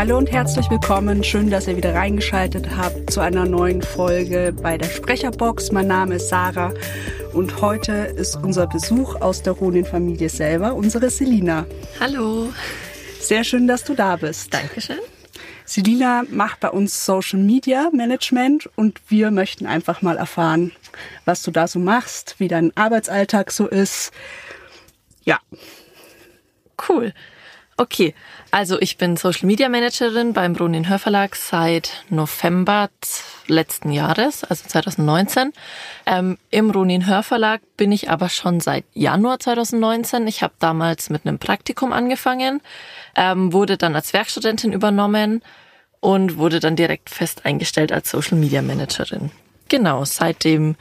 Hallo und herzlich willkommen. Schön, dass ihr wieder reingeschaltet habt zu einer neuen Folge bei der Sprecherbox. Mein Name ist Sarah und heute ist unser Besuch aus der Ronin-Familie selber, unsere Selina. Hallo. Sehr schön, dass du da bist. Dankeschön. Selina macht bei uns Social Media Management und wir möchten einfach mal erfahren, was du da so machst, wie dein Arbeitsalltag so ist. Ja. Cool. Okay, also ich bin Social Media Managerin beim Ronin Hörverlag seit November letzten Jahres, also 2019. Ähm, Im Ronin Hörverlag bin ich aber schon seit Januar 2019. Ich habe damals mit einem Praktikum angefangen, ähm, wurde dann als Werkstudentin übernommen und wurde dann direkt fest eingestellt als Social Media Managerin. Genau, seitdem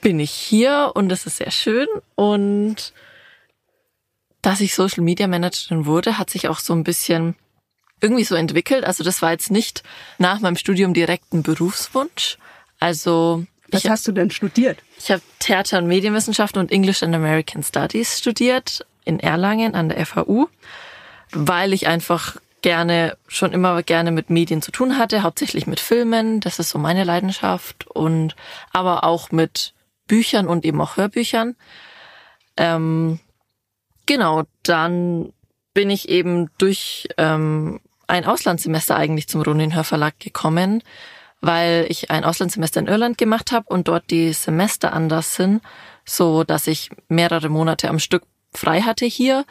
bin ich hier und es ist sehr schön und dass ich Social Media Managerin wurde, hat sich auch so ein bisschen irgendwie so entwickelt. Also das war jetzt nicht nach meinem Studium direkt ein Berufswunsch. Also was hast du denn studiert? Ich habe Theater- und Medienwissenschaften und English and American Studies studiert in Erlangen an der FAU, weil ich einfach gerne schon immer gerne mit Medien zu tun hatte, hauptsächlich mit Filmen, das ist so meine Leidenschaft und aber auch mit Büchern und eben auch Hörbüchern. Ähm, Genau, dann bin ich eben durch ähm, ein Auslandssemester eigentlich zum Ronin Hörverlag gekommen, weil ich ein Auslandssemester in Irland gemacht habe und dort die Semester anders sind, so dass ich mehrere Monate am Stück frei hatte hier.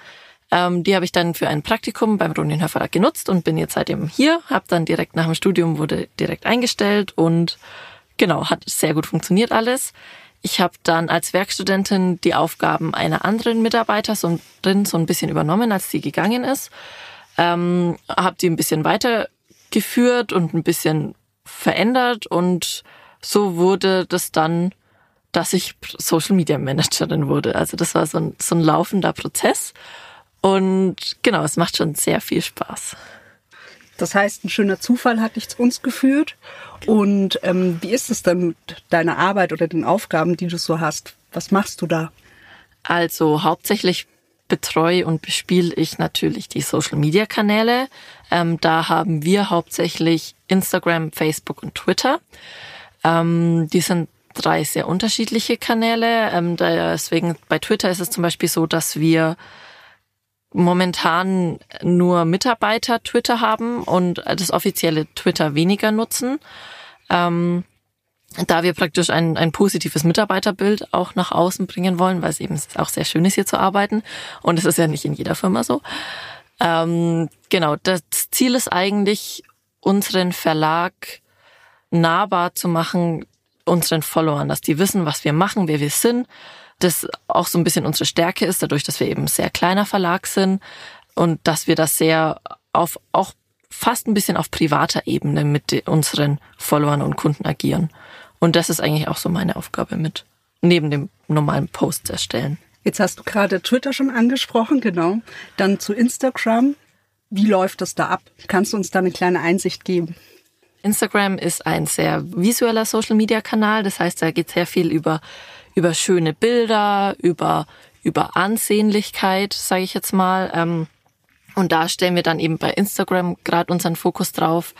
Ähm, die habe ich dann für ein Praktikum beim Ronin Hörverlag genutzt und bin jetzt seitdem hier, habe dann direkt nach dem Studium wurde direkt eingestellt und genau, hat sehr gut funktioniert alles. Ich habe dann als Werkstudentin die Aufgaben einer anderen Mitarbeiterin so ein bisschen übernommen, als sie gegangen ist. Ähm, habe die ein bisschen weitergeführt und ein bisschen verändert und so wurde das dann, dass ich Social Media Managerin wurde. Also das war so ein, so ein laufender Prozess und genau, es macht schon sehr viel Spaß. Das heißt, ein schöner Zufall hat dich zu uns geführt. Und ähm, wie ist es denn mit deiner Arbeit oder den Aufgaben, die du so hast? Was machst du da? Also hauptsächlich betreue und bespiele ich natürlich die Social-Media-Kanäle. Ähm, da haben wir hauptsächlich Instagram, Facebook und Twitter. Ähm, die sind drei sehr unterschiedliche Kanäle. Ähm, deswegen bei Twitter ist es zum Beispiel so, dass wir momentan nur Mitarbeiter Twitter haben und das offizielle Twitter weniger nutzen. Ähm, da wir praktisch ein, ein positives Mitarbeiterbild auch nach außen bringen wollen, weil es eben auch sehr schön ist, hier zu arbeiten. Und es ist ja nicht in jeder Firma so. Ähm, genau, das Ziel ist eigentlich, unseren Verlag nahbar zu machen, unseren Followern, dass die wissen, was wir machen, wer wir sind das auch so ein bisschen unsere Stärke ist, dadurch, dass wir eben sehr kleiner Verlag sind und dass wir das sehr auf auch fast ein bisschen auf privater Ebene mit unseren Followern und Kunden agieren. Und das ist eigentlich auch so meine Aufgabe mit neben dem normalen Posts erstellen. Jetzt hast du gerade Twitter schon angesprochen, genau. Dann zu Instagram. Wie läuft das da ab? Kannst du uns da eine kleine Einsicht geben? Instagram ist ein sehr visueller Social-Media-Kanal. Das heißt, da geht sehr viel über über schöne Bilder, über, über Ansehnlichkeit, sage ich jetzt mal. Ähm, und da stellen wir dann eben bei Instagram gerade unseren Fokus drauf,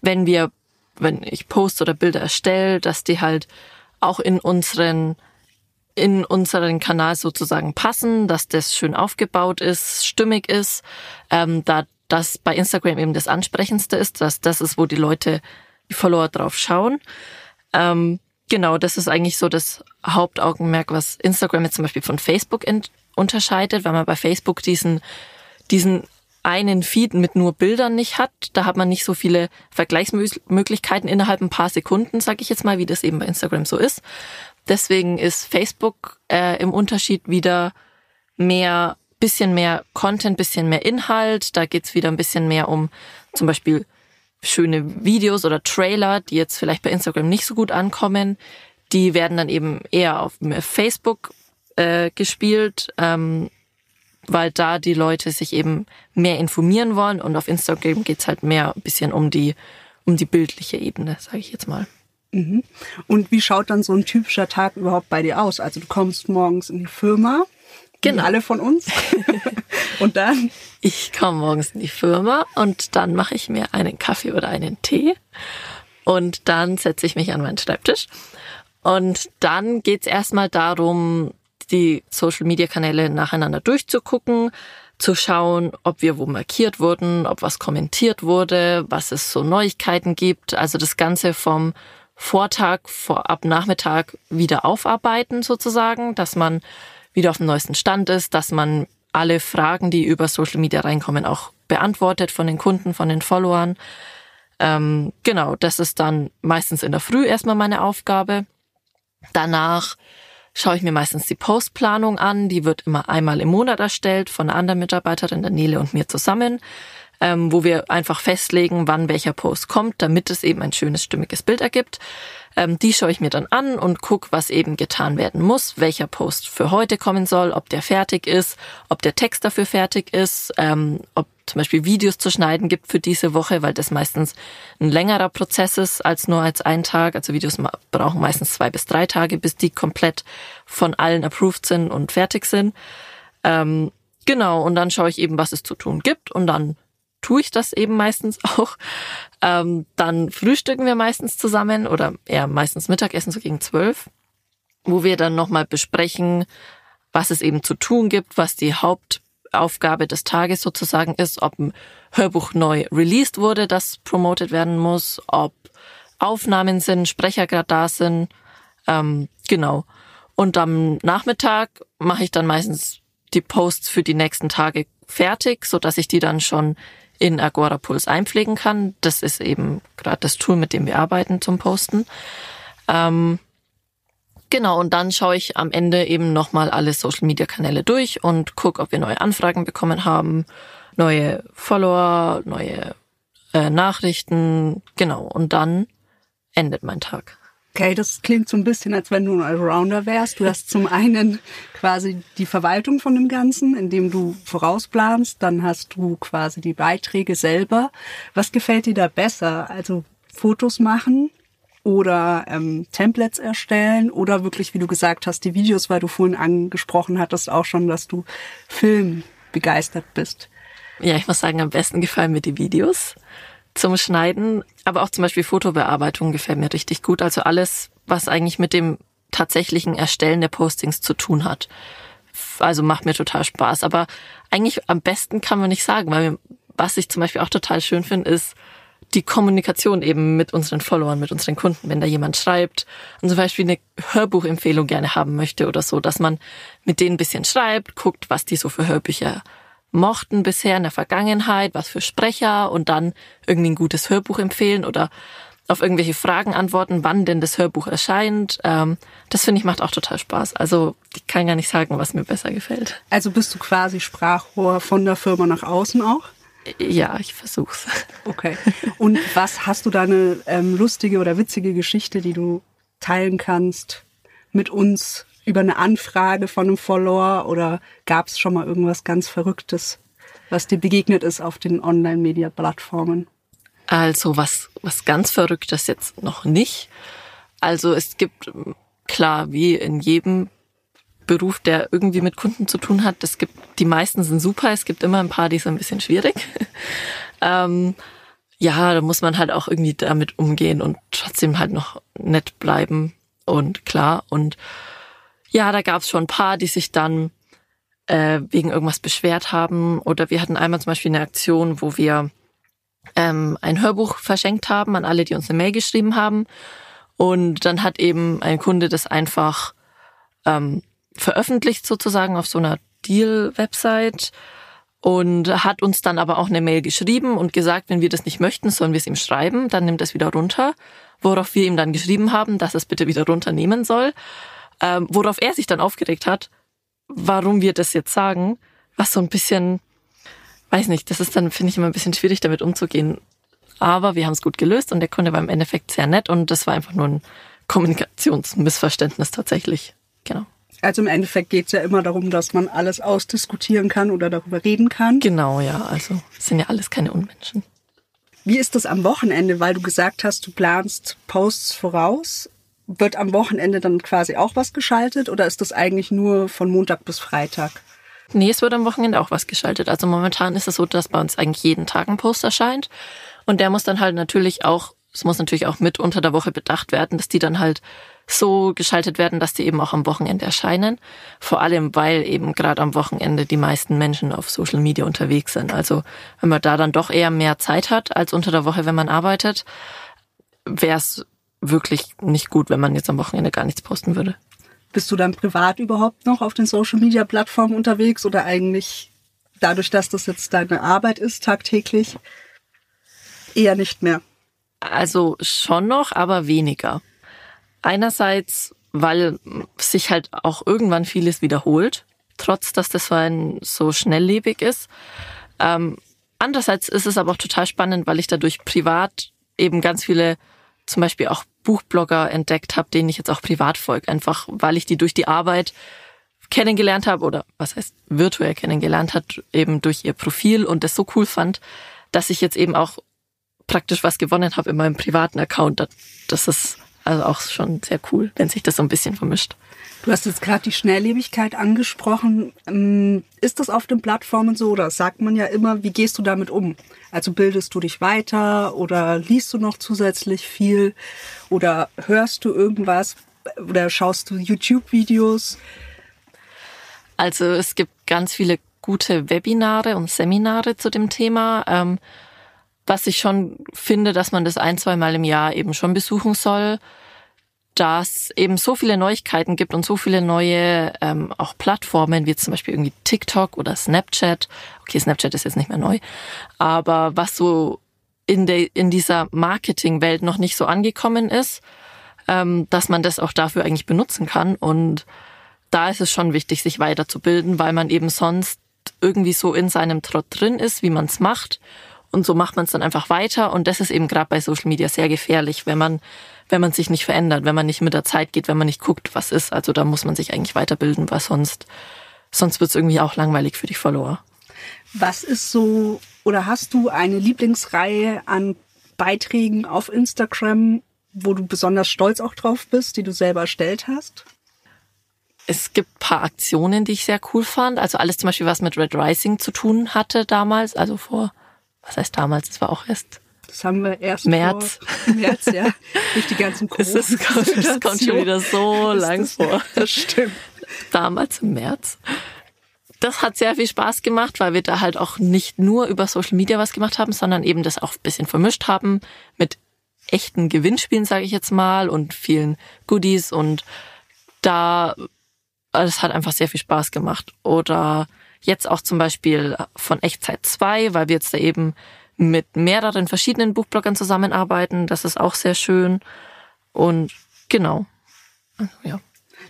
wenn wir, wenn ich Post oder Bilder erstelle, dass die halt auch in unseren in unseren Kanal sozusagen passen, dass das schön aufgebaut ist, stimmig ist, ähm, da das bei Instagram eben das ansprechendste ist, dass das ist, wo die Leute, die Follower drauf schauen. Ähm, Genau, das ist eigentlich so das Hauptaugenmerk, was Instagram jetzt zum Beispiel von Facebook unterscheidet, weil man bei Facebook diesen, diesen einen Feed mit nur Bildern nicht hat. Da hat man nicht so viele Vergleichsmöglichkeiten innerhalb ein paar Sekunden, sage ich jetzt mal, wie das eben bei Instagram so ist. Deswegen ist Facebook äh, im Unterschied wieder mehr, bisschen mehr Content, bisschen mehr Inhalt. Da geht's wieder ein bisschen mehr um zum Beispiel schöne Videos oder Trailer, die jetzt vielleicht bei Instagram nicht so gut ankommen, die werden dann eben eher auf Facebook äh, gespielt, ähm, weil da die Leute sich eben mehr informieren wollen und auf Instagram geht's halt mehr ein bisschen um die, um die bildliche Ebene, sage ich jetzt mal. Mhm. Und wie schaut dann so ein typischer Tag überhaupt bei dir aus? Also du kommst morgens in die Firma, Genau. Wie alle von uns. und dann? Ich komme morgens in die Firma und dann mache ich mir einen Kaffee oder einen Tee. Und dann setze ich mich an meinen Schreibtisch. Und dann geht's erstmal darum, die Social-Media-Kanäle nacheinander durchzugucken, zu schauen, ob wir wo markiert wurden, ob was kommentiert wurde, was es so Neuigkeiten gibt. Also das Ganze vom Vortag, vorab Nachmittag wieder aufarbeiten sozusagen, dass man wieder auf dem neuesten Stand ist, dass man alle Fragen, die über Social Media reinkommen, auch beantwortet von den Kunden, von den Followern. Ähm, genau, das ist dann meistens in der Früh erstmal meine Aufgabe. Danach schaue ich mir meistens die Postplanung an. Die wird immer einmal im Monat erstellt von einer anderen Mitarbeiterin, der Nele und mir zusammen, ähm, wo wir einfach festlegen, wann welcher Post kommt, damit es eben ein schönes, stimmiges Bild ergibt. Ähm, die schaue ich mir dann an und gucke, was eben getan werden muss, welcher Post für heute kommen soll, ob der fertig ist, ob der Text dafür fertig ist, ähm, ob zum Beispiel Videos zu schneiden gibt für diese Woche, weil das meistens ein längerer Prozess ist als nur als ein Tag. Also Videos brauchen meistens zwei bis drei Tage, bis die komplett von allen approved sind und fertig sind. Ähm, genau, und dann schaue ich eben, was es zu tun gibt und dann tue ich das eben meistens auch. Ähm, dann frühstücken wir meistens zusammen oder eher meistens Mittagessen so gegen zwölf, wo wir dann nochmal besprechen, was es eben zu tun gibt, was die Hauptaufgabe des Tages sozusagen ist, ob ein Hörbuch neu released wurde, das promoted werden muss, ob Aufnahmen sind, Sprecher gerade da sind, ähm, genau. Und am Nachmittag mache ich dann meistens die Posts für die nächsten Tage fertig, so dass ich die dann schon in Agora Pulse einpflegen kann. Das ist eben gerade das Tool, mit dem wir arbeiten zum Posten. Ähm, genau, und dann schaue ich am Ende eben nochmal alle Social Media Kanäle durch und gucke, ob wir neue Anfragen bekommen haben, neue Follower, neue äh, Nachrichten. Genau, und dann endet mein Tag. Okay, das klingt so ein bisschen, als wenn du ein Allrounder wärst. Du hast zum einen quasi die Verwaltung von dem Ganzen, indem du vorausplanst, dann hast du quasi die Beiträge selber. Was gefällt dir da besser? Also Fotos machen oder ähm, Templates erstellen oder wirklich, wie du gesagt hast, die Videos, weil du vorhin angesprochen hattest auch schon, dass du Film begeistert bist. Ja, ich muss sagen, am besten gefallen mir die Videos zum Schneiden, aber auch zum Beispiel Fotobearbeitung gefällt mir richtig gut. Also alles, was eigentlich mit dem tatsächlichen Erstellen der Postings zu tun hat. Also macht mir total Spaß. Aber eigentlich am besten kann man nicht sagen, weil was ich zum Beispiel auch total schön finde, ist die Kommunikation eben mit unseren Followern, mit unseren Kunden. Wenn da jemand schreibt und zum Beispiel eine Hörbuchempfehlung gerne haben möchte oder so, dass man mit denen ein bisschen schreibt, guckt, was die so für Hörbücher mochten bisher in der Vergangenheit, was für Sprecher und dann irgendwie ein gutes Hörbuch empfehlen oder auf irgendwelche Fragen antworten, wann denn das Hörbuch erscheint. Ähm, das finde ich macht auch total Spaß. Also ich kann gar nicht sagen, was mir besser gefällt. Also bist du quasi Sprachrohr von der Firma nach außen auch? Ja, ich versuch's. Okay. Und was hast du da eine ähm, lustige oder witzige Geschichte, die du teilen kannst mit uns über eine Anfrage von einem Follower oder gab es schon mal irgendwas ganz Verrücktes, was dir begegnet ist auf den Online-Media-Plattformen? Also was, was ganz Verrücktes jetzt noch nicht. Also es gibt, klar, wie in jedem Beruf, der irgendwie mit Kunden zu tun hat, es gibt, die meisten sind super, es gibt immer ein paar, die sind ein bisschen schwierig. ähm, ja, da muss man halt auch irgendwie damit umgehen und trotzdem halt noch nett bleiben und klar und ja, da gab es schon ein paar, die sich dann äh, wegen irgendwas beschwert haben. Oder wir hatten einmal zum Beispiel eine Aktion, wo wir ähm, ein Hörbuch verschenkt haben an alle, die uns eine Mail geschrieben haben. Und dann hat eben ein Kunde das einfach ähm, veröffentlicht sozusagen auf so einer Deal-Website und hat uns dann aber auch eine Mail geschrieben und gesagt, wenn wir das nicht möchten, sollen wir es ihm schreiben, dann nimmt es wieder runter, worauf wir ihm dann geschrieben haben, dass es bitte wieder runternehmen soll ähm, worauf er sich dann aufgeregt hat, warum wir das jetzt sagen, was so ein bisschen, weiß nicht, das ist dann, finde ich, immer ein bisschen schwierig, damit umzugehen. Aber wir haben es gut gelöst und der Kunde war im Endeffekt sehr nett und das war einfach nur ein Kommunikationsmissverständnis tatsächlich. Genau. Also im Endeffekt geht es ja immer darum, dass man alles ausdiskutieren kann oder darüber reden kann. Genau, ja. Also sind ja alles keine Unmenschen. Wie ist das am Wochenende, weil du gesagt hast, du planst Posts voraus? Wird am Wochenende dann quasi auch was geschaltet oder ist das eigentlich nur von Montag bis Freitag? Nee, es wird am Wochenende auch was geschaltet. Also momentan ist es so, dass bei uns eigentlich jeden Tag ein Post erscheint. Und der muss dann halt natürlich auch, es muss natürlich auch mit unter der Woche bedacht werden, dass die dann halt so geschaltet werden, dass die eben auch am Wochenende erscheinen. Vor allem, weil eben gerade am Wochenende die meisten Menschen auf Social Media unterwegs sind. Also wenn man da dann doch eher mehr Zeit hat als unter der Woche, wenn man arbeitet, wäre es wirklich nicht gut, wenn man jetzt am Wochenende gar nichts posten würde. Bist du dann privat überhaupt noch auf den Social Media Plattformen unterwegs oder eigentlich dadurch, dass das jetzt deine Arbeit ist tagtäglich eher nicht mehr? Also schon noch, aber weniger. Einerseits, weil sich halt auch irgendwann vieles wiederholt, trotz dass das Verein so schnelllebig ist. Ähm, andererseits ist es aber auch total spannend, weil ich dadurch privat eben ganz viele zum Beispiel auch Buchblogger entdeckt habe, denen ich jetzt auch privat folge, einfach weil ich die durch die Arbeit kennengelernt habe oder was heißt virtuell kennengelernt hat, eben durch ihr Profil und das so cool fand, dass ich jetzt eben auch praktisch was gewonnen habe in meinem privaten Account. Das ist also auch schon sehr cool, wenn sich das so ein bisschen vermischt. Du hast jetzt gerade die Schnelllebigkeit angesprochen. Ähm, ist das auf den Plattformen so oder sagt man ja immer, wie gehst du damit um? Also bildest du dich weiter oder liest du noch zusätzlich viel oder hörst du irgendwas oder schaust du YouTube-Videos? Also es gibt ganz viele gute Webinare und Seminare zu dem Thema. Was ich schon finde, dass man das ein, zwei Mal im Jahr eben schon besuchen soll dass eben so viele Neuigkeiten gibt und so viele neue ähm, auch Plattformen, wie zum Beispiel irgendwie TikTok oder Snapchat. Okay, Snapchat ist jetzt nicht mehr neu, aber was so in, der in dieser Marketingwelt noch nicht so angekommen ist, ähm, dass man das auch dafür eigentlich benutzen kann. Und da ist es schon wichtig, sich weiterzubilden, weil man eben sonst irgendwie so in seinem Trott drin ist, wie man es macht. Und so macht man es dann einfach weiter. Und das ist eben gerade bei Social Media sehr gefährlich, wenn man wenn man sich nicht verändert, wenn man nicht mit der Zeit geht, wenn man nicht guckt, was ist. Also da muss man sich eigentlich weiterbilden, weil sonst, sonst wird es irgendwie auch langweilig für die Follower. Was ist so, oder hast du eine Lieblingsreihe an Beiträgen auf Instagram, wo du besonders stolz auch drauf bist, die du selber erstellt hast? Es gibt paar Aktionen, die ich sehr cool fand. Also alles zum Beispiel, was mit Red Rising zu tun hatte damals, also vor, was heißt damals, es war auch erst das haben wir erst März. März, ja. Durch die ganzen corona das, kommt, das kommt schon wieder so lang das, vor. Das stimmt. Damals im März. Das hat sehr viel Spaß gemacht, weil wir da halt auch nicht nur über Social Media was gemacht haben, sondern eben das auch ein bisschen vermischt haben mit echten Gewinnspielen, sage ich jetzt mal, und vielen Goodies und da, das hat einfach sehr viel Spaß gemacht. Oder jetzt auch zum Beispiel von Echtzeit 2, weil wir jetzt da eben mit mehreren verschiedenen Buchbloggern zusammenarbeiten. Das ist auch sehr schön. Und genau. Ja.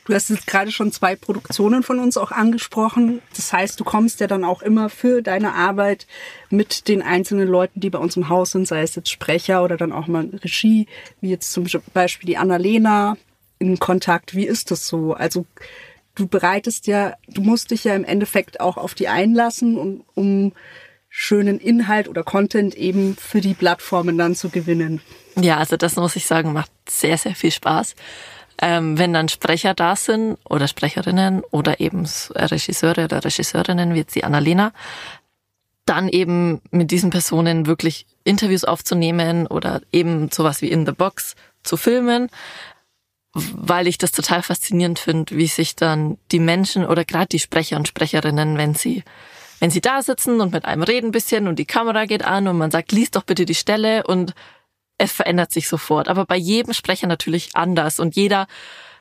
Du hast jetzt gerade schon zwei Produktionen von uns auch angesprochen. Das heißt, du kommst ja dann auch immer für deine Arbeit mit den einzelnen Leuten, die bei uns im Haus sind, sei es jetzt Sprecher oder dann auch mal Regie, wie jetzt zum Beispiel die Annalena in Kontakt. Wie ist das so? Also du bereitest ja, du musst dich ja im Endeffekt auch auf die einlassen, um, um schönen Inhalt oder Content eben für die Plattformen dann zu gewinnen. Ja, also das muss ich sagen, macht sehr, sehr viel Spaß. Ähm, wenn dann Sprecher da sind oder Sprecherinnen oder eben Regisseure oder Regisseurinnen wie jetzt die Annalena, dann eben mit diesen Personen wirklich Interviews aufzunehmen oder eben sowas wie In the Box zu filmen, weil ich das total faszinierend finde, wie sich dann die Menschen oder gerade die Sprecher und Sprecherinnen, wenn sie wenn sie da sitzen und mit einem reden ein bisschen und die Kamera geht an und man sagt, lies doch bitte die Stelle und es verändert sich sofort. Aber bei jedem Sprecher natürlich anders und jeder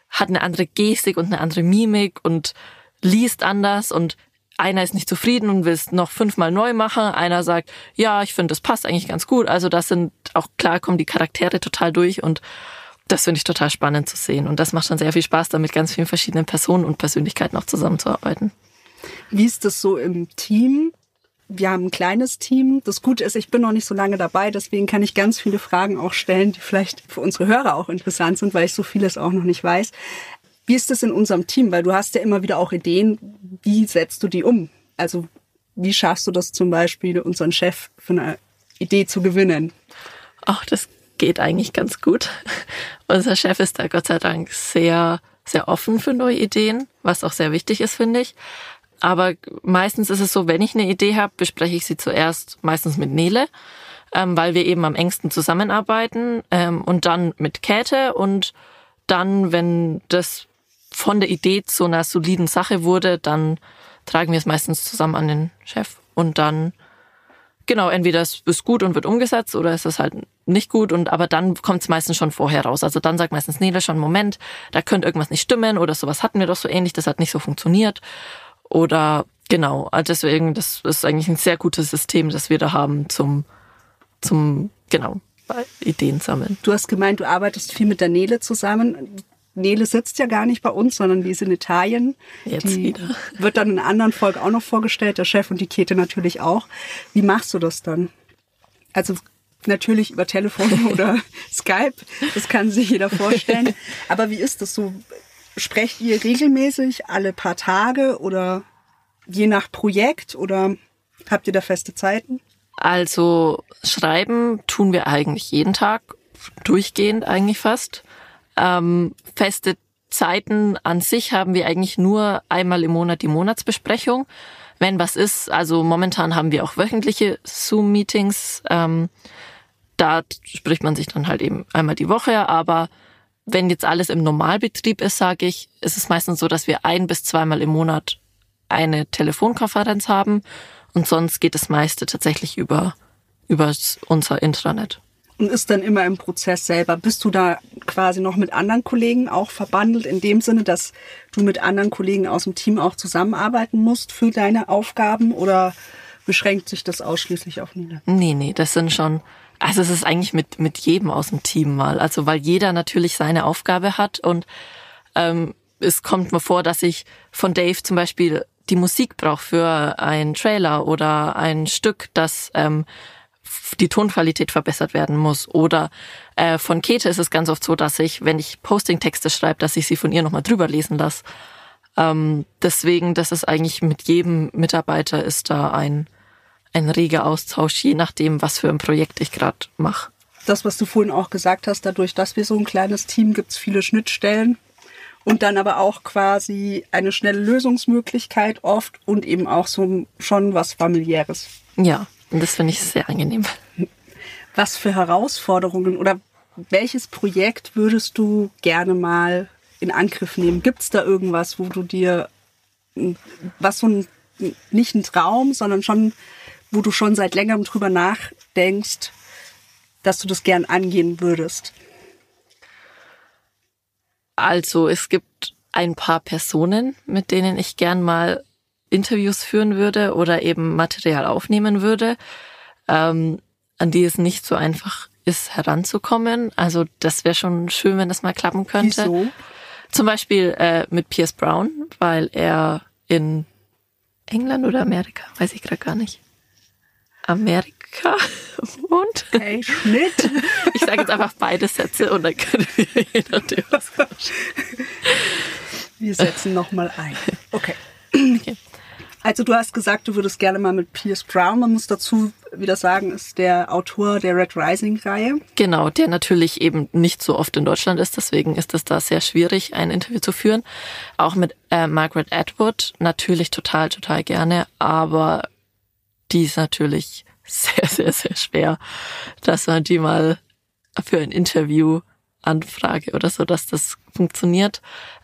hat eine andere Gestik und eine andere Mimik und liest anders und einer ist nicht zufrieden und will es noch fünfmal neu machen. Einer sagt, ja, ich finde, das passt eigentlich ganz gut. Also das sind auch klar kommen die Charaktere total durch und das finde ich total spannend zu sehen. Und das macht dann sehr viel Spaß, da mit ganz vielen verschiedenen Personen und Persönlichkeiten auch zusammenzuarbeiten. Wie ist das so im Team? Wir haben ein kleines Team. Das Gute ist, ich bin noch nicht so lange dabei, deswegen kann ich ganz viele Fragen auch stellen, die vielleicht für unsere Hörer auch interessant sind, weil ich so vieles auch noch nicht weiß. Wie ist das in unserem Team? Weil du hast ja immer wieder auch Ideen. Wie setzt du die um? Also wie schaffst du das zum Beispiel, unseren Chef für eine Idee zu gewinnen? Ach, das geht eigentlich ganz gut. Unser Chef ist da Gott sei Dank sehr, sehr offen für neue Ideen, was auch sehr wichtig ist, finde ich. aber meistens ist es so, wenn ich eine Idee habe, bespreche ich sie zuerst meistens mit Nele, ähm, weil wir eben am engsten zusammenarbeiten ähm, und dann mit Käthe und dann, wenn das von der Idee zu einer soliden Sache wurde, dann tragen wir es meistens zusammen an den Chef und dann genau, entweder es ist gut und wird umgesetzt oder es ist halt nicht gut und aber dann kommt es meistens schon vorher raus. Also dann sagt meistens Nele schon, Moment, da könnte irgendwas nicht stimmen oder sowas hatten wir doch so ähnlich, das hat nicht so funktioniert. Oder genau, also deswegen, das ist eigentlich ein sehr gutes System, das wir da haben zum, zum, genau, Ideen sammeln. Du hast gemeint, du arbeitest viel mit der Nele zusammen. Nele sitzt ja gar nicht bei uns, sondern die ist in Italien. Jetzt die wieder. Wird dann in einer anderen Folge auch noch vorgestellt, der Chef und die Kete natürlich auch. Wie machst du das dann? Also natürlich über Telefon oder Skype, das kann sich jeder vorstellen. Aber wie ist das so? Sprecht ihr regelmäßig alle paar Tage oder je nach Projekt oder habt ihr da feste Zeiten? Also schreiben tun wir eigentlich jeden Tag, durchgehend eigentlich fast. Ähm, feste Zeiten an sich haben wir eigentlich nur einmal im Monat die Monatsbesprechung. Wenn was ist, also momentan haben wir auch wöchentliche Zoom-Meetings. Ähm, da spricht man sich dann halt eben einmal die Woche, aber wenn jetzt alles im Normalbetrieb ist, sage ich, ist es meistens so, dass wir ein bis zweimal im Monat eine Telefonkonferenz haben und sonst geht das meiste tatsächlich über, über unser Intranet. Und ist dann immer im Prozess selber. Bist du da quasi noch mit anderen Kollegen auch verbandelt, in dem Sinne, dass du mit anderen Kollegen aus dem Team auch zusammenarbeiten musst für deine Aufgaben oder beschränkt sich das ausschließlich auf Nina? Nee, nee, das sind schon, also es ist eigentlich mit, mit jedem aus dem Team mal. Also weil jeder natürlich seine Aufgabe hat und ähm, es kommt mir vor, dass ich von Dave zum Beispiel die Musik brauche für einen Trailer oder ein Stück, das ähm, die Tonqualität verbessert werden muss. Oder äh, von Kete ist es ganz oft so, dass ich, wenn ich Posting-Texte schreibe, dass ich sie von ihr nochmal drüber lesen lasse. Ähm, deswegen, das ist eigentlich mit jedem Mitarbeiter ist da ein, ein reger Austausch, je nachdem, was für ein Projekt ich gerade mache. Das, was du vorhin auch gesagt hast, dadurch, dass wir so ein kleines Team, gibt es viele Schnittstellen und dann aber auch quasi eine schnelle Lösungsmöglichkeit oft und eben auch so schon was familiäres. Ja, und das finde ich sehr angenehm. Was für Herausforderungen oder welches Projekt würdest du gerne mal in Angriff nehmen? Gibt es da irgendwas, wo du dir, was so ein, nicht ein Traum, sondern schon, wo du schon seit längerem drüber nachdenkst, dass du das gern angehen würdest? Also es gibt ein paar Personen, mit denen ich gern mal Interviews führen würde oder eben Material aufnehmen würde, ähm, an die es nicht so einfach ist, heranzukommen. Also das wäre schon schön, wenn das mal klappen könnte. Wieso? Zum Beispiel äh, mit Pierce Brown, weil er in England oder Amerika, weiß ich gerade gar nicht. Amerika wohnt. Okay, Schnitt. Ich sage jetzt einfach beide Sätze und dann können wir je nachdem was Wir setzen nochmal ein. Okay. Okay. Also du hast gesagt, du würdest gerne mal mit Pierce Brown, man muss dazu wieder sagen, ist der Autor der Red Rising-Reihe. Genau, der natürlich eben nicht so oft in Deutschland ist, deswegen ist es da sehr schwierig, ein Interview zu führen. Auch mit äh, Margaret Atwood natürlich total, total gerne, aber die ist natürlich sehr, sehr, sehr schwer, dass man die mal für ein Interview anfrage oder so, dass das funktioniert.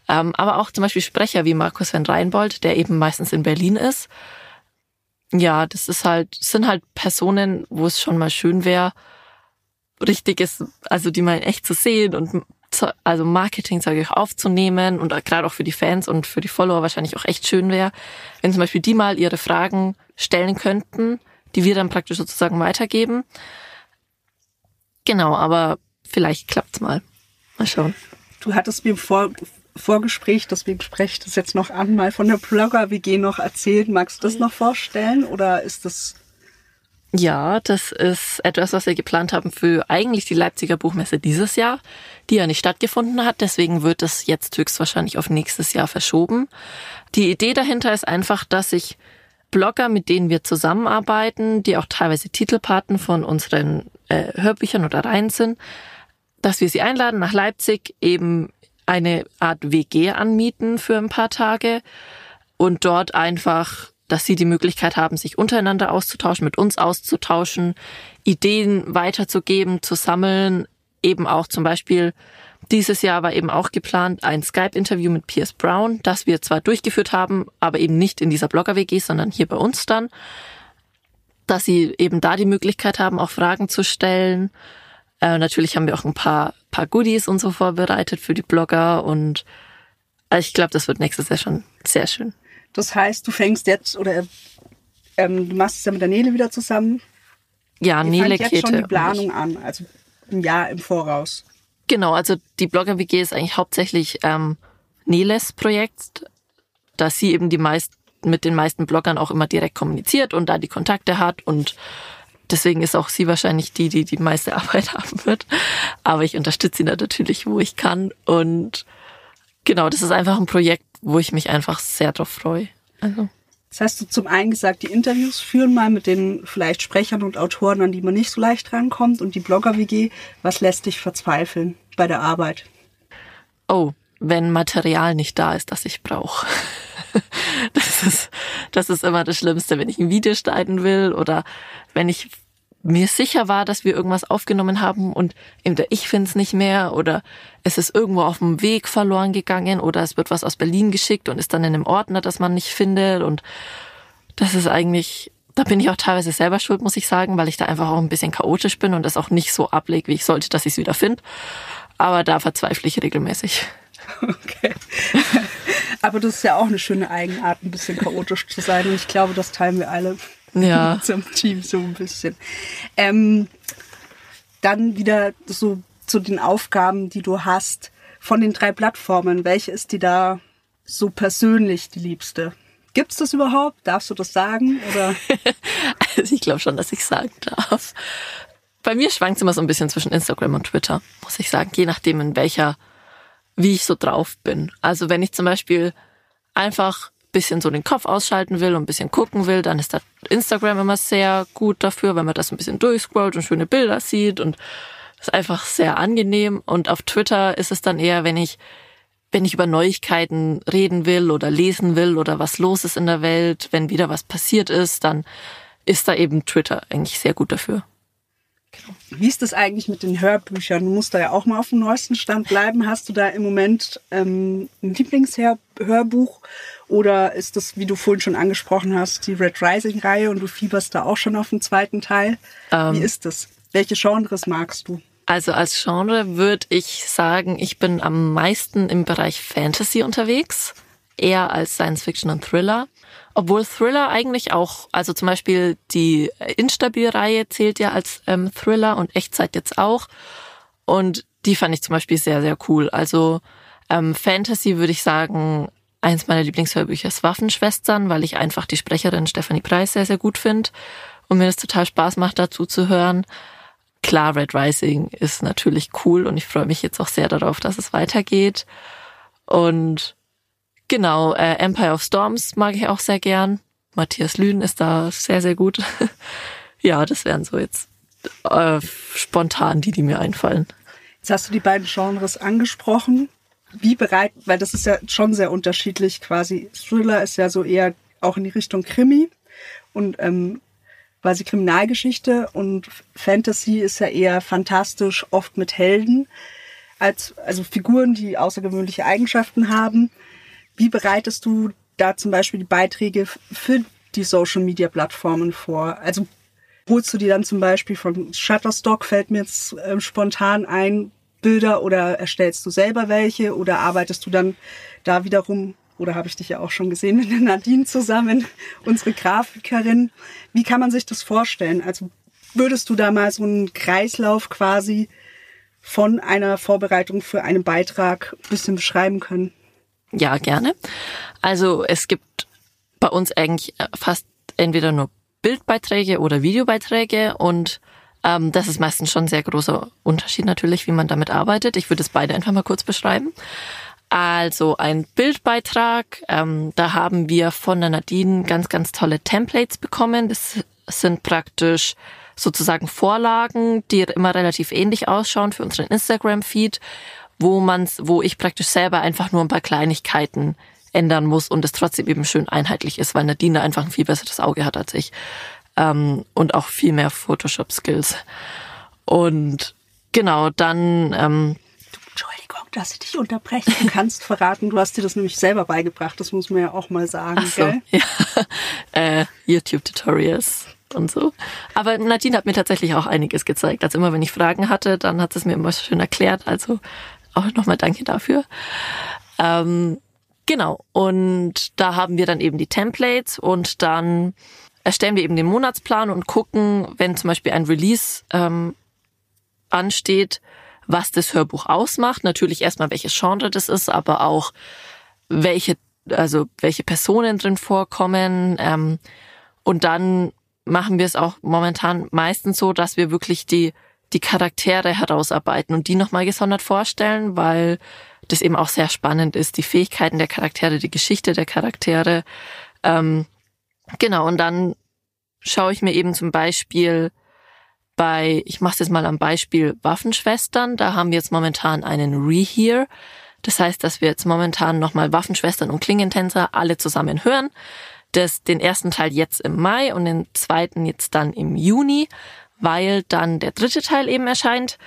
Ähm, aber auch zum Beispiel Sprecher wie Markus van Reinbold, der eben meistens in Berlin ist. Ja, das ist halt, sind halt Personen, wo es schon mal schön wäre, richtig ist, also die mal echt zu sehen und also Marketing, sage ich, aufzunehmen und gerade auch für die Fans und für die Follower wahrscheinlich auch echt schön wäre, wenn zum Beispiel die mal ihre Fragen stellen könnten, die wir dann praktisch sozusagen weitergeben. Genau, aber vielleicht klappt's mal. Mal schauen. Du hattest mir vor, Vorgespräch, deswegen spreche ich das jetzt noch an, mal von der Blogger-WG noch erzählt. Magst du das noch vorstellen oder ist das... Ja, das ist etwas, was wir geplant haben für eigentlich die Leipziger Buchmesse dieses Jahr, die ja nicht stattgefunden hat. Deswegen wird es jetzt höchstwahrscheinlich auf nächstes Jahr verschoben. Die Idee dahinter ist einfach, dass ich Blogger, mit denen wir zusammenarbeiten, die auch teilweise Titelpaten von unseren äh, Hörbüchern oder Reihen sind, dass wir sie einladen nach Leipzig, eben eine Art WG anmieten für ein paar Tage, und dort einfach, dass sie die Möglichkeit haben, sich untereinander auszutauschen, mit uns auszutauschen, Ideen weiterzugeben, zu sammeln, eben auch zum Beispiel dieses Jahr war eben auch geplant ein Skype-Interview mit Pierce Brown, das wir zwar durchgeführt haben, aber eben nicht in dieser Blogger-WG, sondern hier bei uns dann, dass sie eben da die Möglichkeit haben, auch Fragen zu stellen. Äh, natürlich haben wir auch ein paar, paar Goodies und so vorbereitet für die Blogger und also ich glaube, das wird nächstes Jahr schon sehr schön. Das heißt, du fängst jetzt oder ähm, du machst es ja mit der Nele wieder zusammen. Ja, Ihr Nele fangt Käthe. jetzt schon die Planung an, also ein Jahr im Voraus. Genau, also die Blogger-WG ist eigentlich hauptsächlich ähm, Neles Projekt, da sie eben die meist, mit den meisten Bloggern auch immer direkt kommuniziert und da die Kontakte hat und deswegen ist auch sie wahrscheinlich die, die die meiste Arbeit haben wird. Aber ich unterstütze sie natürlich, wo ich kann und genau, das ist einfach ein Projekt, wo ich mich einfach sehr drauf freue. Also. Das hast du zum einen gesagt, die Interviews führen mal mit den vielleicht Sprechern und Autoren, an die man nicht so leicht rankommt. Und die Blogger-WG, was lässt dich verzweifeln bei der Arbeit? Oh, wenn Material nicht da ist, das ich brauche. Das ist, das ist immer das Schlimmste, wenn ich ein Video schneiden will oder wenn ich mir sicher war, dass wir irgendwas aufgenommen haben und entweder ich finde es nicht mehr oder es ist irgendwo auf dem Weg verloren gegangen oder es wird was aus Berlin geschickt und ist dann in einem Ordner, das man nicht findet und das ist eigentlich, da bin ich auch teilweise selber schuld, muss ich sagen, weil ich da einfach auch ein bisschen chaotisch bin und das auch nicht so ablege, wie ich sollte, dass ich es wieder finde. Aber da verzweifle ich regelmäßig. Okay. Aber das ist ja auch eine schöne Eigenart, ein bisschen chaotisch zu sein. Und ich glaube, das teilen wir alle Ja. zum Team so ein bisschen. Ähm, dann wieder so zu den Aufgaben, die du hast. Von den drei Plattformen, welche ist dir da so persönlich die liebste? Gibt's das überhaupt? Darfst du das sagen? Oder? Also ich glaube schon, dass ich sagen darf. Bei mir schwankt es immer so ein bisschen zwischen Instagram und Twitter, muss ich sagen, je nachdem in welcher, wie ich so drauf bin. Also wenn ich zum Beispiel einfach ein bisschen so den Kopf ausschalten will und ein bisschen gucken will, dann ist da Instagram immer sehr gut dafür, wenn man das ein bisschen durchscrollt und schöne Bilder sieht und ist einfach sehr angenehm. Und auf Twitter ist es dann eher, wenn ich wenn ich über Neuigkeiten reden will oder lesen will oder was los ist in der Welt, wenn wieder was passiert ist, dann ist da eben Twitter eigentlich sehr gut dafür. Wie ist das eigentlich mit den Hörbüchern? Du musst da ja auch mal auf dem neuesten Stand bleiben. Hast du da im Moment ähm, ein Lieblingshörbuch? Oder ist das, wie du vorhin schon angesprochen hast, die Red Rising-Reihe und du fieberst da auch schon auf den zweiten Teil? wie ist das? Welche Genres magst du? Also als Genre würde ich sagen, ich bin am meisten im Bereich Fantasy unterwegs, eher als Science Fiction und Thriller. Obwohl Thriller eigentlich auch, also zum Beispiel die Instabil-Reihe zählt ja als ähm, Thriller und Echtzeit jetzt auch. Und die fand ich zum Beispiel sehr, sehr cool. Also ähm, Fantasy würde ich sagen, eins meiner Lieblingshörbücher ist Waffenschwestern, weil ich einfach die Sprecherin Stephanie Preis sehr, sehr gut finde und mir das total Spaß macht, dazu zu hören. Klar, Red Rising ist natürlich cool und ich freue mich jetzt auch sehr darauf, dass es weitergeht. Und genau, äh, Empire of Storms mag ich auch sehr gern. Matthias Lühn ist da sehr, sehr gut. ja, das wären so jetzt äh, spontan die, die mir einfallen. Jetzt hast du die beiden Genres angesprochen. Wie bereit, weil das ist ja schon sehr unterschiedlich quasi. Thriller ist ja so eher auch in die Richtung Krimi und ähm, quasi Kriminalgeschichte und Fantasy ist ja eher fantastisch, oft mit Helden, als, also Figuren, die außergewöhnliche Eigenschaften haben. Wie bereitest du da zum Beispiel die Beiträge für die Social Media Plattformen vor? Also holst du die dann zum Beispiel von Shutterstock, fällt mir jetzt äh, spontan ein, Bilder oder erstellst du selber welche oder arbeitest du dann da wiederum, oder habe ich dich ja auch schon gesehen mit Nadine zusammen, unsere Grafikerin. Wie kann man sich das vorstellen? Also würdest du da mal so einen Kreislauf quasi von einer Vorbereitung für einen Beitrag ein bisschen beschreiben können? Ja, gerne. Also es gibt bei uns eigentlich fast entweder nur Bildbeiträge oder Videobeiträge und ähm, das ist meistens schon ein sehr großer Unterschied natürlich, wie man damit arbeitet. Ich würde es beide einfach mal kurz beschreiben. Also ein Bildbeitrag, ähm, da haben wir von der Nadine ganz, ganz tolle Templates bekommen. Das sind praktisch sozusagen Vorlagen, die immer relativ ähnlich ausschauen für unseren Instagram-Feed, wo man's, wo ich praktisch selber einfach nur ein paar Kleinigkeiten ändern muss und es trotzdem eben schön einheitlich ist, weil Nadine einfach ein viel besseres Auge hat als ich ähm, und auch viel mehr Photoshop-Skills. Und genau, dann ähm, Entschuldigung, dass ich dich unterbreche. Du kannst verraten, du hast dir das nämlich selber beigebracht, das muss man ja auch mal sagen. Ach so, gell? ja. äh, YouTube-Tutorials und so. Aber Nadine hat mir tatsächlich auch einiges gezeigt. Also immer, wenn ich Fragen hatte, dann hat es mir immer schön erklärt. Also auch nochmal danke dafür. Ähm, genau. Und da haben wir dann eben die Templates und dann erstellen wir eben den Monatsplan und gucken, wenn zum Beispiel ein Release ähm, ansteht, was das Hörbuch ausmacht. Natürlich erstmal, welches Genre das ist, aber auch welche, also welche Personen drin vorkommen. Ähm, und dann machen wir es auch momentan meistens so, dass wir wirklich die, die Charaktere herausarbeiten und die nochmal gesondert vorstellen, weil das eben auch sehr spannend ist, die Fähigkeiten der Charaktere, die Geschichte der Charaktere. Ähm, genau, und dann schaue ich mir eben zum Beispiel bei, ich mache es jetzt mal am Beispiel Waffenschwestern, da haben wir jetzt momentan einen Rehear. Das heißt, dass wir jetzt momentan nochmal Waffenschwestern und Klingentänzer alle zusammen hören das, den ersten Teil jetzt im Mai und den zweiten jetzt dann im Juni, weil dann der dritte Teil eben erscheint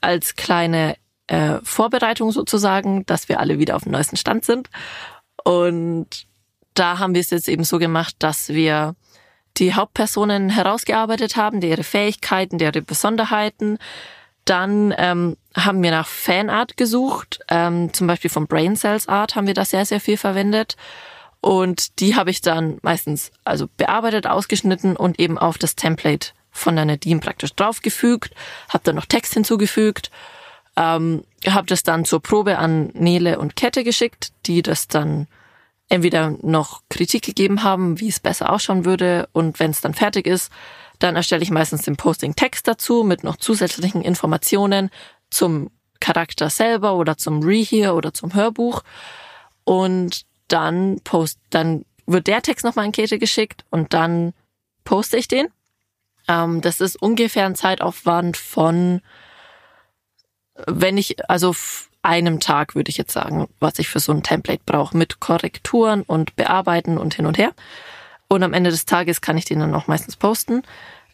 als kleine äh, Vorbereitung sozusagen, dass wir alle wieder auf dem neuesten Stand sind. Und da haben wir es jetzt eben so gemacht, dass wir die Hauptpersonen herausgearbeitet haben, ihre Fähigkeiten, ihre Besonderheiten. Dann ähm, haben wir nach Fanart gesucht, ähm, zum Beispiel von Brain Cells Art haben wir da sehr, sehr viel verwendet. Und die habe ich dann meistens also bearbeitet, ausgeschnitten und eben auf das Template von der Nadine praktisch draufgefügt, habe dann noch Text hinzugefügt, ähm, habe das dann zur Probe an Nele und Kette geschickt, die das dann entweder noch Kritik gegeben haben, wie es besser ausschauen würde und wenn es dann fertig ist, dann erstelle ich meistens den Posting-Text dazu mit noch zusätzlichen Informationen zum Charakter selber oder zum Rehear oder zum Hörbuch und dann post, dann wird der Text nochmal in Käthe geschickt und dann poste ich den. Ähm, das ist ungefähr ein Zeitaufwand von, wenn ich, also einem Tag würde ich jetzt sagen, was ich für so ein Template brauche, mit Korrekturen und Bearbeiten und hin und her. Und am Ende des Tages kann ich den dann auch meistens posten.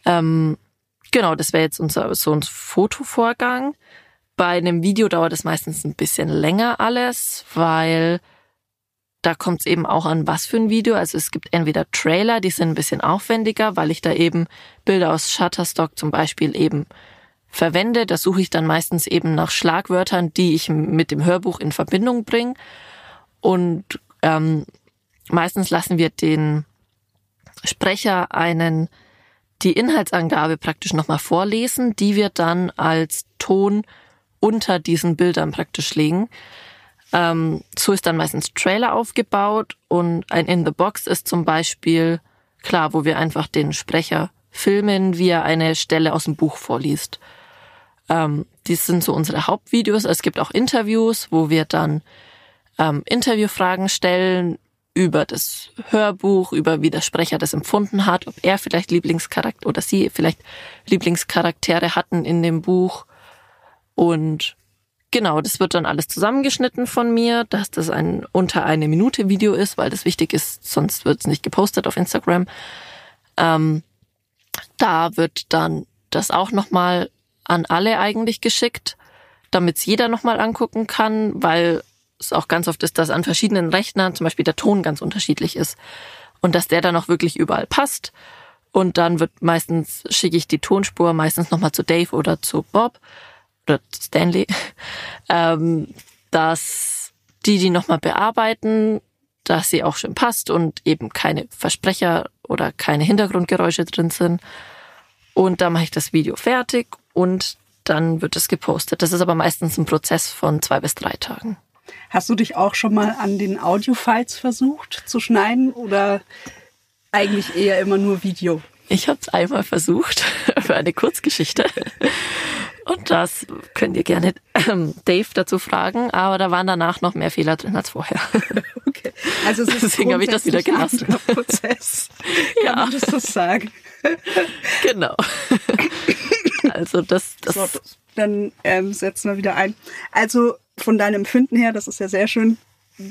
Ähm, genau, das wäre jetzt unser so ein Fotovorgang. Bei einem Video dauert es meistens ein bisschen länger alles, weil da kommt es eben auch an, was für ein Video. Also es gibt entweder Trailer, die sind ein bisschen aufwendiger, weil ich da eben Bilder aus Shutterstock zum Beispiel eben verwende. Da suche ich dann meistens eben nach Schlagwörtern, die ich mit dem Hörbuch in Verbindung bringe. Und ähm, meistens lassen wir den Sprecher einen die Inhaltsangabe praktisch nochmal vorlesen, die wir dann als Ton unter diesen Bildern praktisch legen. Ähm, so ist dann meistens Trailer aufgebaut und ein In the Box ist zum Beispiel klar, wo wir einfach den Sprecher filmen, wie er eine Stelle aus dem Buch vorliest. Ähm, dies sind so unsere Hauptvideos. Es gibt auch Interviews, wo wir dann ähm, Interviewfragen stellen über das Hörbuch, über wie der Sprecher das empfunden hat, ob er vielleicht Lieblingscharakter oder sie vielleicht Lieblingscharaktere hatten in dem Buch. Und Genau, das wird dann alles zusammengeschnitten von mir, dass das ein unter eine Minute Video ist, weil das wichtig ist, sonst wird es nicht gepostet auf Instagram. Ähm, da wird dann das auch nochmal an alle eigentlich geschickt, damit es jeder nochmal angucken kann, weil es auch ganz oft ist, dass an verschiedenen Rechnern zum Beispiel der Ton ganz unterschiedlich ist und dass der dann auch wirklich überall passt. Und dann wird meistens, schicke ich die Tonspur meistens nochmal zu Dave oder zu Bob oder Stanley, ähm, dass die die nochmal bearbeiten, dass sie auch schön passt und eben keine Versprecher oder keine Hintergrundgeräusche drin sind. Und dann mache ich das Video fertig und dann wird es gepostet. Das ist aber meistens ein Prozess von zwei bis drei Tagen. Hast du dich auch schon mal an den Audio-Files versucht zu schneiden oder eigentlich eher immer nur Video? Ich habe es einmal versucht für eine Kurzgeschichte. Und das könnt ihr gerne ähm, Dave dazu fragen, aber da waren danach noch mehr Fehler drin als vorher. Okay. Also es ist Deswegen habe ich das wieder gelassen. Ein Prozess. Kann ja. man das so sagen? Genau. Also das, das. So, dann ähm, setzen wir wieder ein. Also von deinem Empfinden her, das ist ja sehr schön,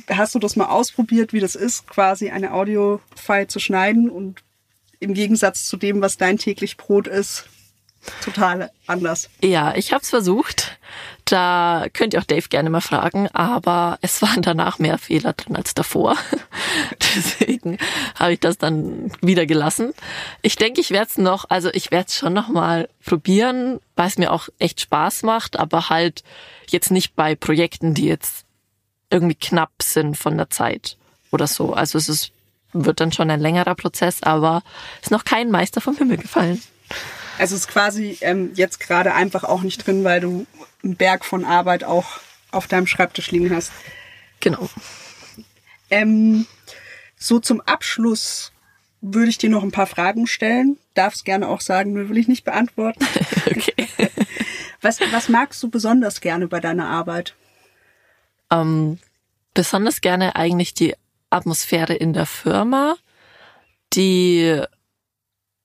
hast du das mal ausprobiert, wie das ist, quasi eine Audio-File zu schneiden und im Gegensatz zu dem, was dein täglich Brot ist, total anders. Ja, ich habe es versucht. Da könnt ihr auch Dave gerne mal fragen, aber es waren danach mehr Fehler drin als davor. Deswegen habe ich das dann wieder gelassen. Ich denke, ich werde es noch, also ich werde es schon noch mal probieren, weil es mir auch echt Spaß macht, aber halt jetzt nicht bei Projekten, die jetzt irgendwie knapp sind von der Zeit oder so. Also es ist, wird dann schon ein längerer Prozess, aber ist noch kein Meister vom Himmel gefallen. Also es ist quasi ähm, jetzt gerade einfach auch nicht drin, weil du einen Berg von Arbeit auch auf deinem Schreibtisch liegen hast. Genau. Ähm, so zum Abschluss würde ich dir noch ein paar Fragen stellen. Darfst gerne auch sagen, nur will ich nicht beantworten. okay. Was, was magst du besonders gerne bei deiner Arbeit? Ähm, besonders gerne eigentlich die Atmosphäre in der Firma, die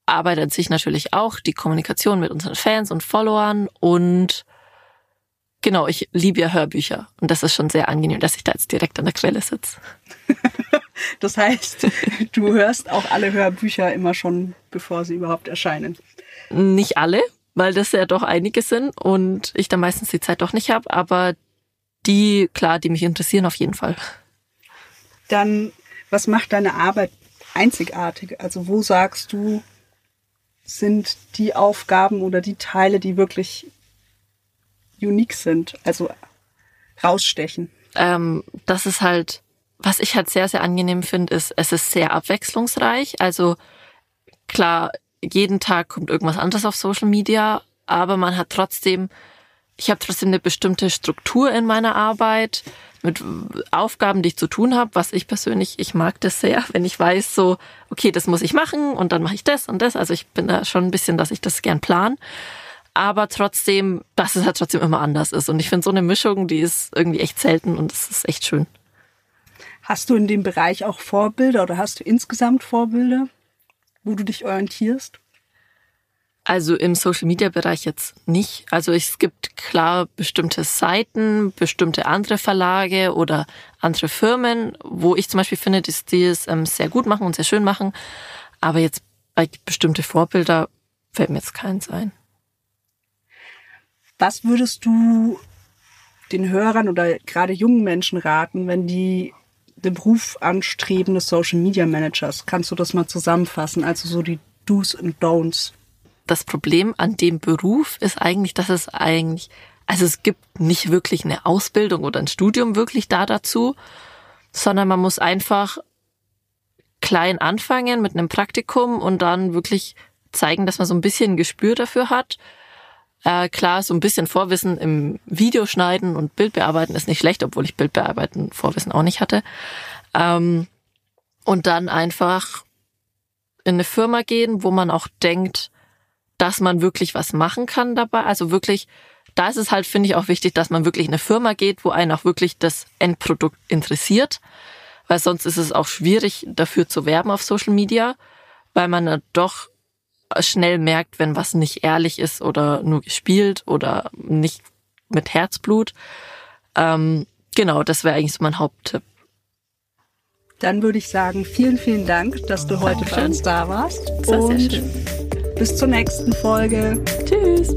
Arbeit an sich natürlich auch, die Kommunikation mit unseren Fans und Followern und genau, ich liebe ja Hörbücher und das ist schon sehr angenehm, dass ich da jetzt direkt an der Quelle sitze. das heißt, du hörst auch alle Hörbücher immer schon, bevor sie überhaupt erscheinen. Nicht alle, weil das ja doch einige sind und ich da meistens die Zeit doch nicht habe, aber die, klar, die mich interessieren auf jeden Fall. Dann, was macht deine Arbeit einzigartig? Also wo sagst du, sind die Aufgaben oder die Teile, die wirklich unique sind, also rausstechen? Ähm, das ist halt, was ich halt sehr, sehr angenehm finde, ist, es ist sehr abwechslungsreich. Also klar, jeden Tag kommt irgendwas anderes auf Social Media, aber man hat trotzdem ich habe trotzdem eine bestimmte Struktur in meiner Arbeit mit Aufgaben, die ich zu tun habe, was ich persönlich, ich mag das sehr, wenn ich weiß, so, okay, das muss ich machen und dann mache ich das und das. Also ich bin da schon ein bisschen, dass ich das gern plan. Aber trotzdem, dass es halt trotzdem immer anders ist. Und ich finde so eine Mischung, die ist irgendwie echt selten und es ist echt schön. Hast du in dem Bereich auch Vorbilder oder hast du insgesamt Vorbilder, wo du dich orientierst? Also im Social-Media-Bereich jetzt nicht. Also es gibt klar bestimmte Seiten, bestimmte andere Verlage oder andere Firmen, wo ich zum Beispiel finde, dass die es ähm, sehr gut machen und sehr schön machen. Aber jetzt bei bestimmte Vorbilder fällt mir jetzt keins ein. Was würdest du den Hörern oder gerade jungen Menschen raten, wenn die den Beruf anstreben des Social Media Managers? Kannst du das mal zusammenfassen? Also so die Do's und Don'ts das Problem an dem Beruf ist eigentlich, dass es eigentlich, also es gibt nicht wirklich eine Ausbildung oder ein Studium wirklich da dazu, sondern man muss einfach klein anfangen mit einem Praktikum und dann wirklich zeigen, dass man so ein bisschen ein Gespür dafür hat. Äh, klar, so ein bisschen Vorwissen im Videoschneiden und Bildbearbeiten ist nicht schlecht, obwohl ich Bildbearbeiten Vorwissen auch nicht hatte. Ähm, und dann einfach in eine Firma gehen, wo man auch denkt, dass man wirklich was machen kann dabei. Also wirklich, da ist es halt, finde ich, auch wichtig, dass man wirklich in eine Firma geht, wo einen auch wirklich das Endprodukt interessiert. Weil sonst ist es auch schwierig, dafür zu werben auf Social Media, weil man dann doch schnell merkt, wenn was nicht ehrlich ist oder nur gespielt oder nicht mit Herzblut. Ähm, genau, das wäre eigentlich so mein Haupttipp. Dann würde ich sagen, vielen, vielen Dank, dass du heute Dankeschön. bei uns da warst. Das war sehr schön. Bis zur nächsten Folge. Tschüss.